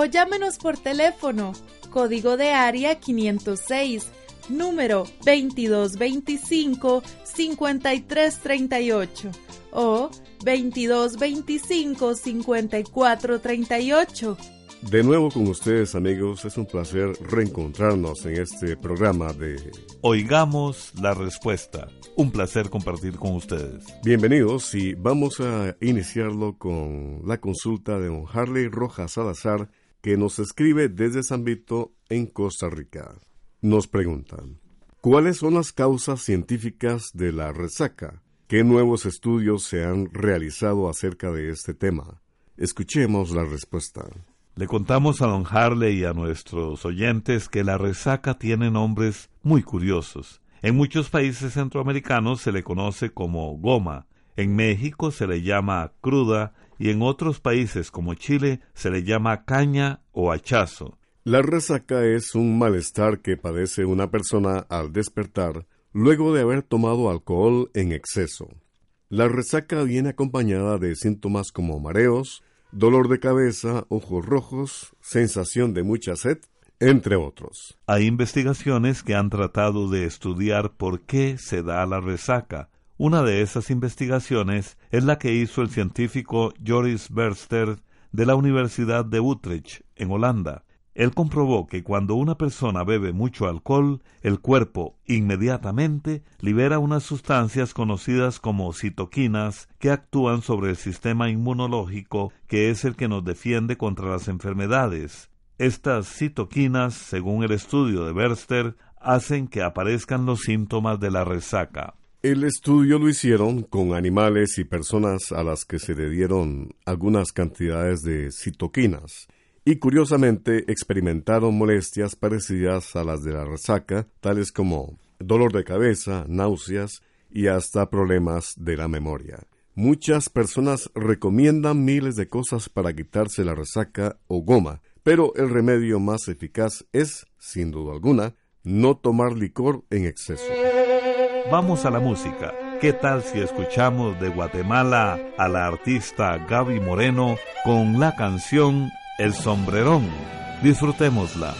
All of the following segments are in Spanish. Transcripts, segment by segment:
O llámenos por teléfono, código de área 506, número 2225-5338 o 2225-5438 de nuevo con ustedes amigos, es un placer reencontrarnos en este programa de Oigamos la Respuesta. Un placer compartir con ustedes. Bienvenidos y vamos a iniciarlo con la consulta de don Harley Rojas Salazar que nos escribe desde San Vito en Costa Rica. Nos preguntan, ¿cuáles son las causas científicas de la resaca? ¿Qué nuevos estudios se han realizado acerca de este tema? Escuchemos la respuesta. Le contamos a don Harley y a nuestros oyentes que la resaca tiene nombres muy curiosos. En muchos países centroamericanos se le conoce como goma, en México se le llama cruda y en otros países como Chile se le llama caña o hachazo. La resaca es un malestar que padece una persona al despertar luego de haber tomado alcohol en exceso. La resaca viene acompañada de síntomas como mareos, dolor de cabeza, ojos rojos, sensación de mucha sed, entre otros. Hay investigaciones que han tratado de estudiar por qué se da la resaca. Una de esas investigaciones es la que hizo el científico Joris Berster de la Universidad de Utrecht, en Holanda. Él comprobó que cuando una persona bebe mucho alcohol, el cuerpo inmediatamente libera unas sustancias conocidas como citoquinas que actúan sobre el sistema inmunológico que es el que nos defiende contra las enfermedades. Estas citoquinas, según el estudio de Berster, hacen que aparezcan los síntomas de la resaca. El estudio lo hicieron con animales y personas a las que se le dieron algunas cantidades de citoquinas y curiosamente experimentaron molestias parecidas a las de la resaca, tales como dolor de cabeza, náuseas y hasta problemas de la memoria. Muchas personas recomiendan miles de cosas para quitarse la resaca o goma, pero el remedio más eficaz es, sin duda alguna, no tomar licor en exceso. Vamos a la música. ¿Qué tal si escuchamos de Guatemala a la artista Gaby Moreno con la canción el sombrerón. Disfrutémosla.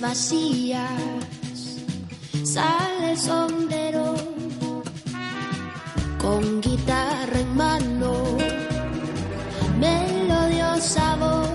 Vacías, sale el sombrero con guitarra en mano, melodiosa voz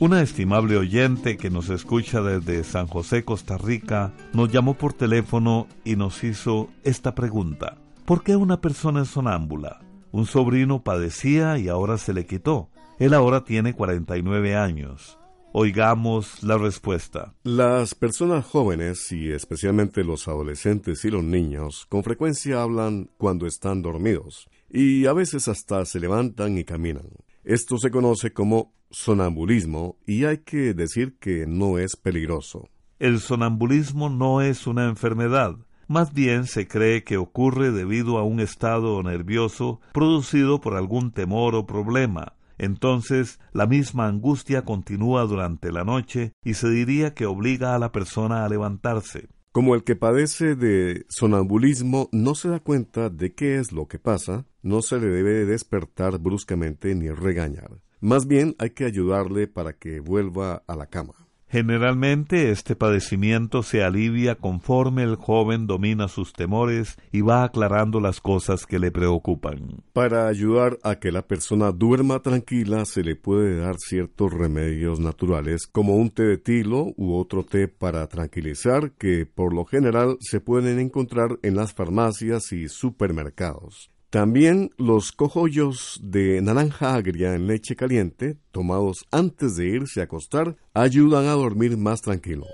Una estimable oyente que nos escucha desde San José, Costa Rica, nos llamó por teléfono y nos hizo esta pregunta. ¿Por qué una persona es sonámbula? Un sobrino padecía y ahora se le quitó. Él ahora tiene 49 años. Oigamos la respuesta. Las personas jóvenes y especialmente los adolescentes y los niños con frecuencia hablan cuando están dormidos y a veces hasta se levantan y caminan. Esto se conoce como sonambulismo y hay que decir que no es peligroso. El sonambulismo no es una enfermedad, más bien se cree que ocurre debido a un estado nervioso producido por algún temor o problema. Entonces, la misma angustia continúa durante la noche y se diría que obliga a la persona a levantarse. Como el que padece de sonambulismo no se da cuenta de qué es lo que pasa, no se le debe despertar bruscamente ni regañar. Más bien hay que ayudarle para que vuelva a la cama. Generalmente este padecimiento se alivia conforme el joven domina sus temores y va aclarando las cosas que le preocupan. Para ayudar a que la persona duerma tranquila se le puede dar ciertos remedios naturales como un té de tilo u otro té para tranquilizar que por lo general se pueden encontrar en las farmacias y supermercados. También los cojollos de naranja agria en leche caliente, tomados antes de irse a acostar, ayudan a dormir más tranquilo.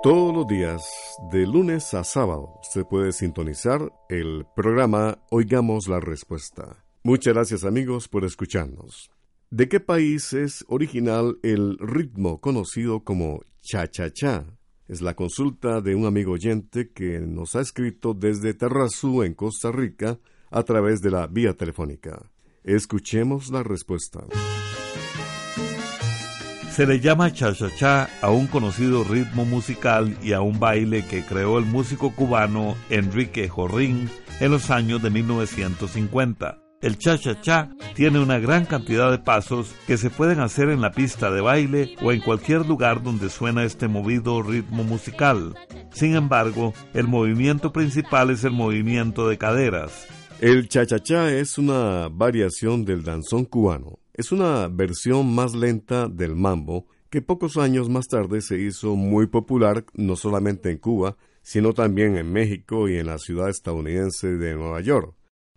Todos los días, de lunes a sábado, se puede sintonizar el programa Oigamos la Respuesta. Muchas gracias amigos por escucharnos. ¿De qué país es original el ritmo conocido como cha-cha-cha? Es la consulta de un amigo oyente que nos ha escrito desde Terrazú, en Costa Rica, a través de la vía telefónica. Escuchemos la respuesta. Se le llama cha-cha-cha a un conocido ritmo musical y a un baile que creó el músico cubano Enrique Jorrín en los años de 1950. El cha-cha-cha tiene una gran cantidad de pasos que se pueden hacer en la pista de baile o en cualquier lugar donde suena este movido ritmo musical. Sin embargo, el movimiento principal es el movimiento de caderas. El cha-cha-cha es una variación del danzón cubano. Es una versión más lenta del mambo que pocos años más tarde se hizo muy popular no solamente en Cuba, sino también en México y en la ciudad estadounidense de Nueva York.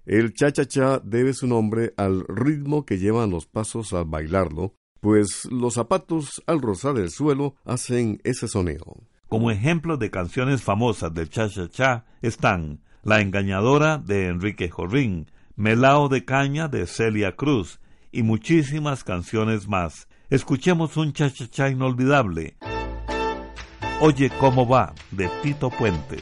El cha-cha-cha debe su nombre al ritmo que llevan los pasos al bailarlo, pues los zapatos al rozar el suelo hacen ese sonido. Como ejemplos de canciones famosas del cha-cha-cha están La engañadora de Enrique Jorrín, Melao de caña de Celia Cruz y muchísimas canciones más. Escuchemos un cha-cha-cha inolvidable. Oye cómo va de Tito Puente.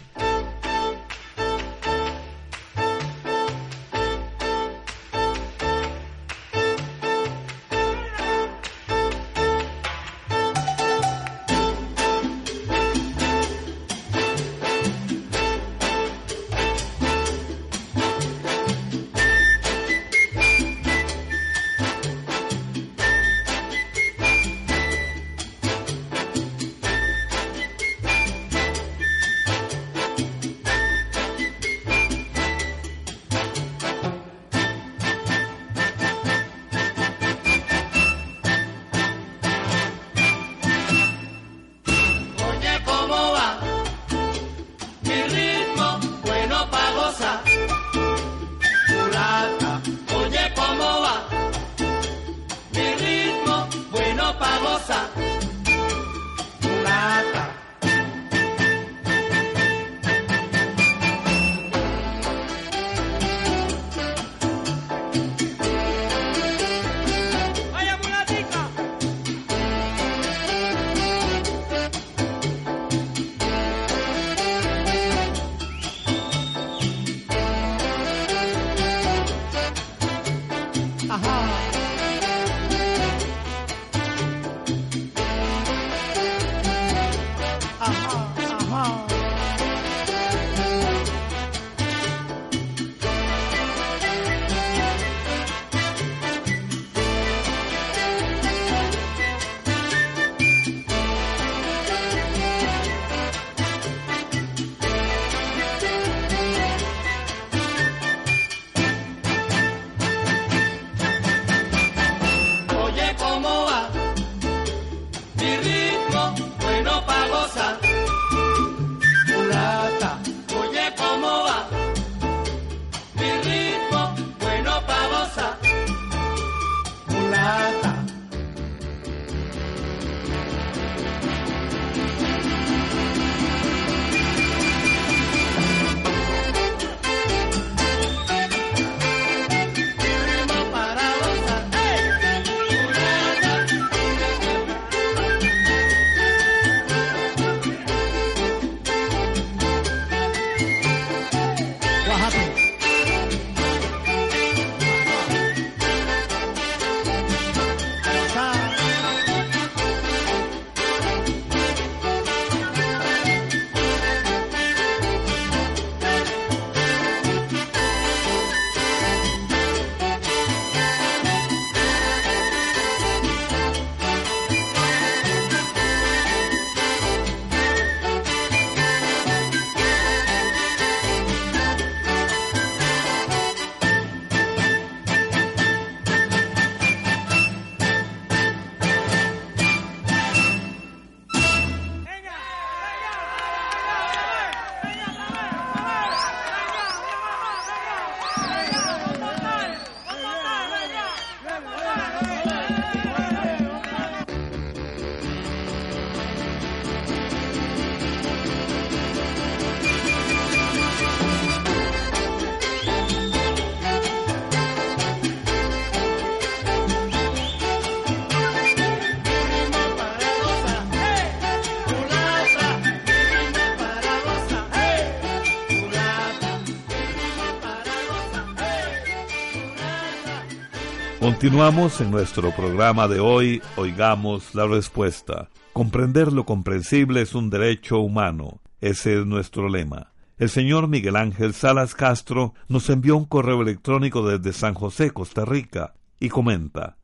Continuamos en nuestro programa de hoy, Oigamos la Respuesta. Comprender lo comprensible es un derecho humano. Ese es nuestro lema. El señor Miguel Ángel Salas Castro nos envió un correo electrónico desde San José, Costa Rica, y comenta,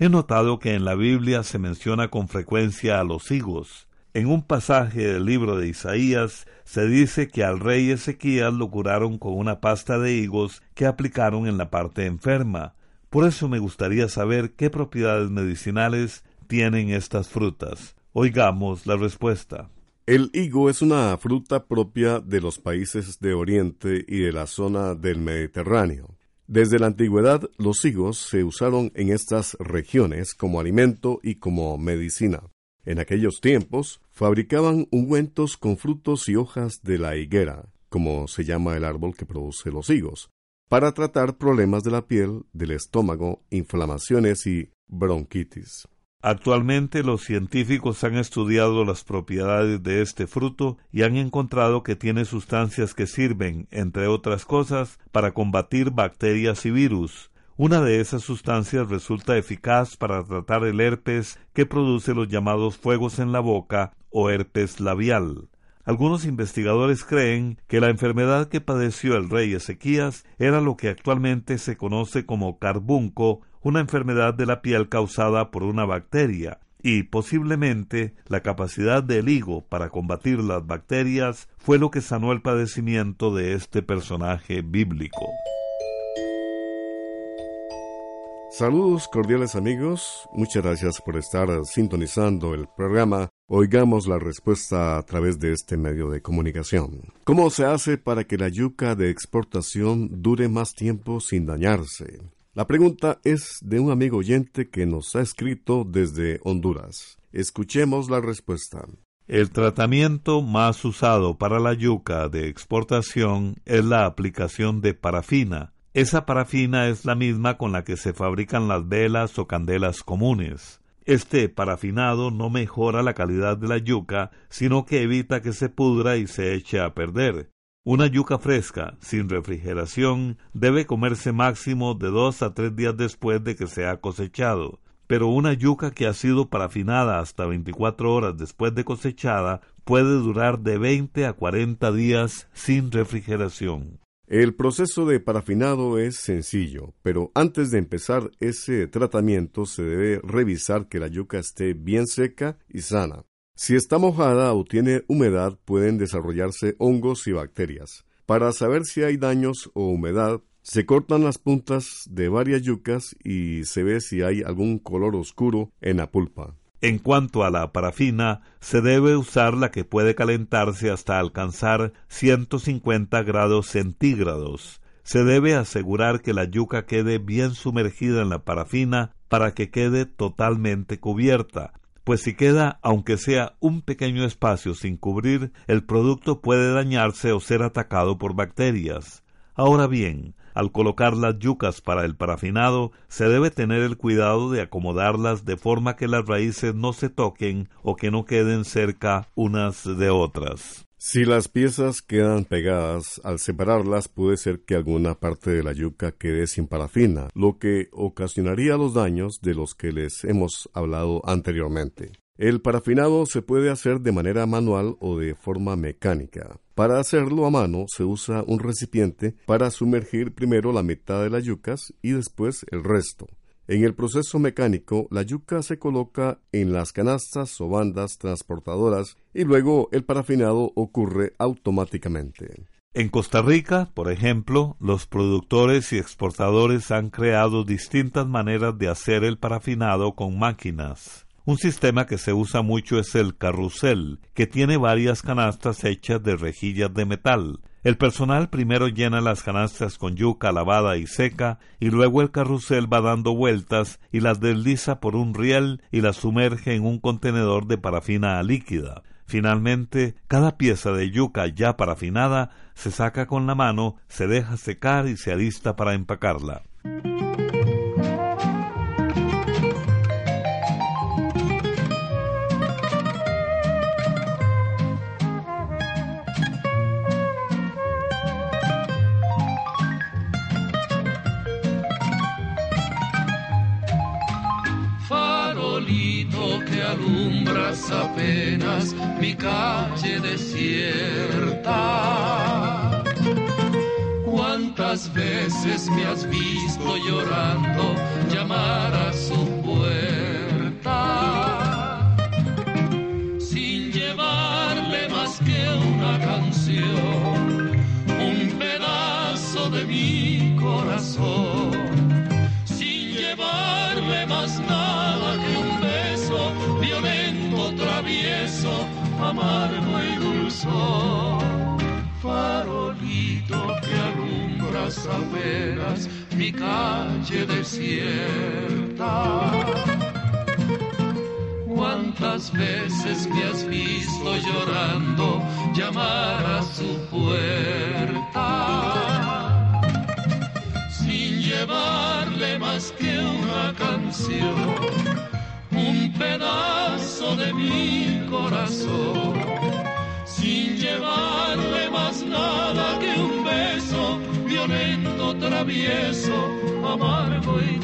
He notado que en la Biblia se menciona con frecuencia a los higos. En un pasaje del libro de Isaías se dice que al rey Ezequías lo curaron con una pasta de higos que aplicaron en la parte enferma. Por eso me gustaría saber qué propiedades medicinales tienen estas frutas. Oigamos la respuesta. El higo es una fruta propia de los países de Oriente y de la zona del Mediterráneo. Desde la antigüedad, los higos se usaron en estas regiones como alimento y como medicina. En aquellos tiempos, fabricaban ungüentos con frutos y hojas de la higuera, como se llama el árbol que produce los higos, para tratar problemas de la piel, del estómago, inflamaciones y bronquitis. Actualmente los científicos han estudiado las propiedades de este fruto y han encontrado que tiene sustancias que sirven, entre otras cosas, para combatir bacterias y virus. Una de esas sustancias resulta eficaz para tratar el herpes que produce los llamados fuegos en la boca o herpes labial. Algunos investigadores creen que la enfermedad que padeció el rey Ezequías era lo que actualmente se conoce como carbunco una enfermedad de la piel causada por una bacteria, y posiblemente la capacidad del higo para combatir las bacterias fue lo que sanó el padecimiento de este personaje bíblico. Saludos cordiales amigos, muchas gracias por estar sintonizando el programa. Oigamos la respuesta a través de este medio de comunicación. ¿Cómo se hace para que la yuca de exportación dure más tiempo sin dañarse? La pregunta es de un amigo oyente que nos ha escrito desde Honduras. Escuchemos la respuesta. El tratamiento más usado para la yuca de exportación es la aplicación de parafina. Esa parafina es la misma con la que se fabrican las velas o candelas comunes. Este parafinado no mejora la calidad de la yuca, sino que evita que se pudra y se eche a perder. Una yuca fresca, sin refrigeración, debe comerse máximo de dos a tres días después de que se ha cosechado, pero una yuca que ha sido parafinada hasta 24 horas después de cosechada puede durar de 20 a 40 días sin refrigeración. El proceso de parafinado es sencillo, pero antes de empezar ese tratamiento se debe revisar que la yuca esté bien seca y sana. Si está mojada o tiene humedad pueden desarrollarse hongos y bacterias. Para saber si hay daños o humedad, se cortan las puntas de varias yucas y se ve si hay algún color oscuro en la pulpa. En cuanto a la parafina, se debe usar la que puede calentarse hasta alcanzar 150 grados centígrados. Se debe asegurar que la yuca quede bien sumergida en la parafina para que quede totalmente cubierta pues si queda aunque sea un pequeño espacio sin cubrir, el producto puede dañarse o ser atacado por bacterias. Ahora bien, al colocar las yucas para el parafinado, se debe tener el cuidado de acomodarlas de forma que las raíces no se toquen o que no queden cerca unas de otras. Si las piezas quedan pegadas, al separarlas puede ser que alguna parte de la yuca quede sin parafina, lo que ocasionaría los daños de los que les hemos hablado anteriormente. El parafinado se puede hacer de manera manual o de forma mecánica. Para hacerlo a mano se usa un recipiente para sumergir primero la mitad de las yucas y después el resto. En el proceso mecánico, la yuca se coloca en las canastas o bandas transportadoras y luego el parafinado ocurre automáticamente. En Costa Rica, por ejemplo, los productores y exportadores han creado distintas maneras de hacer el parafinado con máquinas. Un sistema que se usa mucho es el carrusel, que tiene varias canastas hechas de rejillas de metal. El personal primero llena las canastas con yuca lavada y seca y luego el carrusel va dando vueltas y las desliza por un riel y las sumerge en un contenedor de parafina líquida. Finalmente, cada pieza de yuca ya parafinada se saca con la mano, se deja secar y se alista para empacarla. Apenas mi calle desierta. ¿Cuántas veces me has visto llorando llamar a su puerta? Sin llevarle más que una canción, Farolito que alumbras apenas mi calle desierta. ¿Cuántas veces me has visto llorando llamar a su puerta? llevarle más que una canción, un pedazo de mi corazón, sin llevarle más nada que un beso violento, travieso, amargo y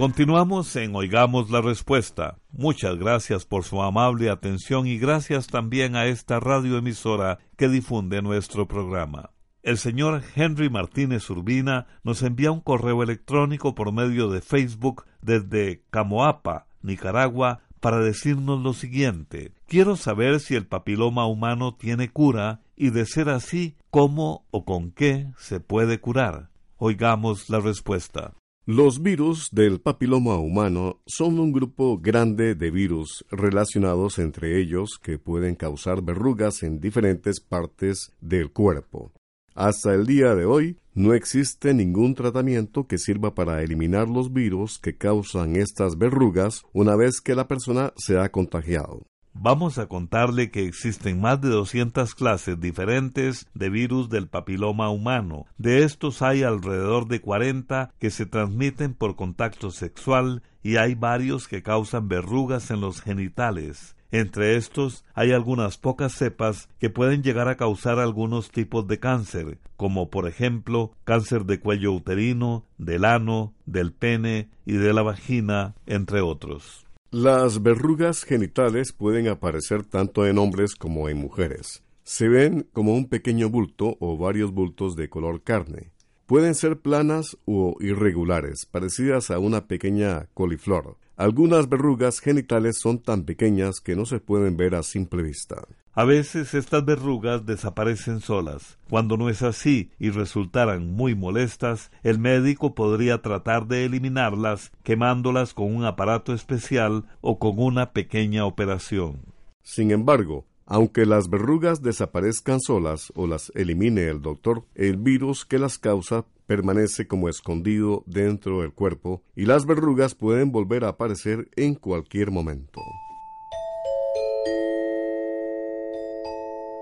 Continuamos en Oigamos la Respuesta. Muchas gracias por su amable atención y gracias también a esta radioemisora que difunde nuestro programa. El señor Henry Martínez Urbina nos envía un correo electrónico por medio de Facebook desde Camoapa, Nicaragua, para decirnos lo siguiente. Quiero saber si el papiloma humano tiene cura y de ser así, cómo o con qué se puede curar. Oigamos la respuesta. Los virus del papiloma humano son un grupo grande de virus relacionados entre ellos que pueden causar verrugas en diferentes partes del cuerpo. Hasta el día de hoy no existe ningún tratamiento que sirva para eliminar los virus que causan estas verrugas una vez que la persona se ha contagiado vamos a contarle que existen más de 200 clases diferentes de virus del papiloma humano. De estos hay alrededor de 40 que se transmiten por contacto sexual y hay varios que causan verrugas en los genitales. Entre estos hay algunas pocas cepas que pueden llegar a causar algunos tipos de cáncer, como por ejemplo cáncer de cuello uterino, del ano, del pene y de la vagina, entre otros. Las verrugas genitales pueden aparecer tanto en hombres como en mujeres. Se ven como un pequeño bulto o varios bultos de color carne. Pueden ser planas o irregulares, parecidas a una pequeña coliflor. Algunas verrugas genitales son tan pequeñas que no se pueden ver a simple vista. A veces estas verrugas desaparecen solas. Cuando no es así y resultaran muy molestas, el médico podría tratar de eliminarlas quemándolas con un aparato especial o con una pequeña operación. Sin embargo, aunque las verrugas desaparezcan solas o las elimine el doctor, el virus que las causa permanece como escondido dentro del cuerpo y las verrugas pueden volver a aparecer en cualquier momento.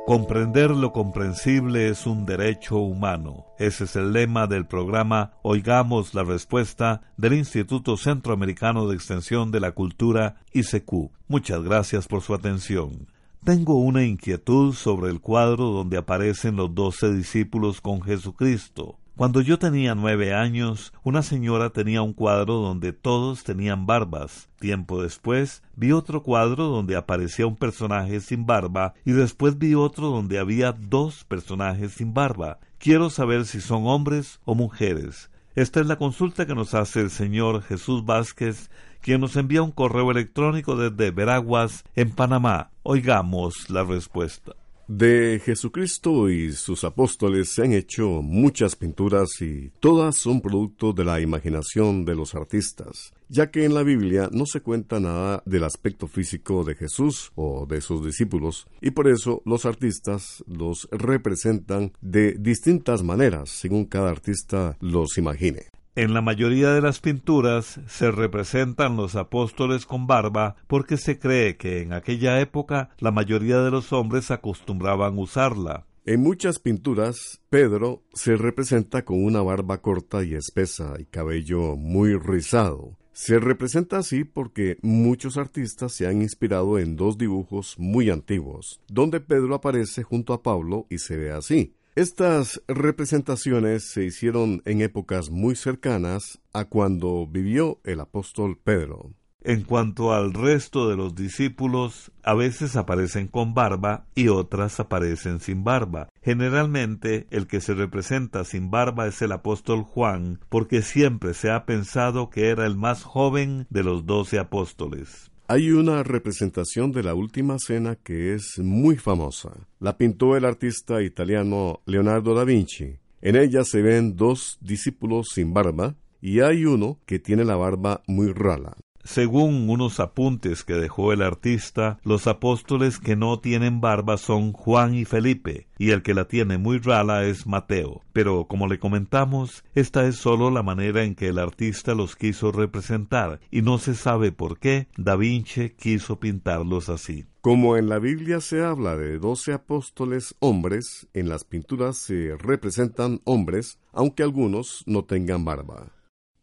Comprender lo comprensible es un derecho humano. Ese es el lema del programa Oigamos la Respuesta del Instituto Centroamericano de Extensión de la Cultura, ICQ. Muchas gracias por su atención. Tengo una inquietud sobre el cuadro donde aparecen los doce discípulos con Jesucristo. Cuando yo tenía nueve años, una señora tenía un cuadro donde todos tenían barbas. Tiempo después, vi otro cuadro donde aparecía un personaje sin barba y después vi otro donde había dos personajes sin barba. Quiero saber si son hombres o mujeres. Esta es la consulta que nos hace el señor Jesús Vázquez, quien nos envía un correo electrónico desde Veraguas, en Panamá. Oigamos la respuesta. De Jesucristo y sus apóstoles se han hecho muchas pinturas y todas son producto de la imaginación de los artistas, ya que en la Biblia no se cuenta nada del aspecto físico de Jesús o de sus discípulos, y por eso los artistas los representan de distintas maneras según cada artista los imagine. En la mayoría de las pinturas se representan los apóstoles con barba porque se cree que en aquella época la mayoría de los hombres acostumbraban usarla. En muchas pinturas, Pedro se representa con una barba corta y espesa y cabello muy rizado. Se representa así porque muchos artistas se han inspirado en dos dibujos muy antiguos, donde Pedro aparece junto a Pablo y se ve así. Estas representaciones se hicieron en épocas muy cercanas a cuando vivió el apóstol Pedro. En cuanto al resto de los discípulos, a veces aparecen con barba y otras aparecen sin barba. Generalmente el que se representa sin barba es el apóstol Juan, porque siempre se ha pensado que era el más joven de los doce apóstoles. Hay una representación de la Última Cena que es muy famosa. La pintó el artista italiano Leonardo da Vinci. En ella se ven dos discípulos sin barba y hay uno que tiene la barba muy rala. Según unos apuntes que dejó el artista, los apóstoles que no tienen barba son Juan y Felipe, y el que la tiene muy rala es Mateo. Pero, como le comentamos, esta es solo la manera en que el artista los quiso representar, y no se sabe por qué Da Vinci quiso pintarlos así. Como en la Biblia se habla de doce apóstoles hombres, en las pinturas se representan hombres, aunque algunos no tengan barba.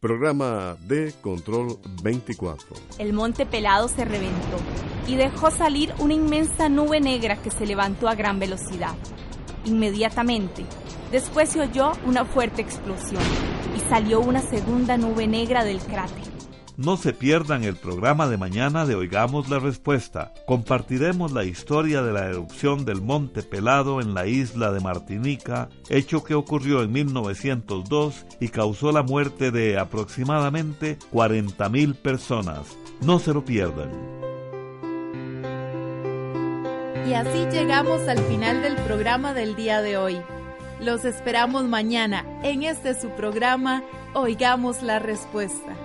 Programa de Control 24. El monte pelado se reventó y dejó salir una inmensa nube negra que se levantó a gran velocidad. Inmediatamente, después se oyó una fuerte explosión y salió una segunda nube negra del cráter. No se pierdan el programa de mañana de Oigamos la Respuesta. Compartiremos la historia de la erupción del Monte Pelado en la isla de Martinica, hecho que ocurrió en 1902 y causó la muerte de aproximadamente 40.000 personas. No se lo pierdan. Y así llegamos al final del programa del día de hoy. Los esperamos mañana en este su programa Oigamos la Respuesta.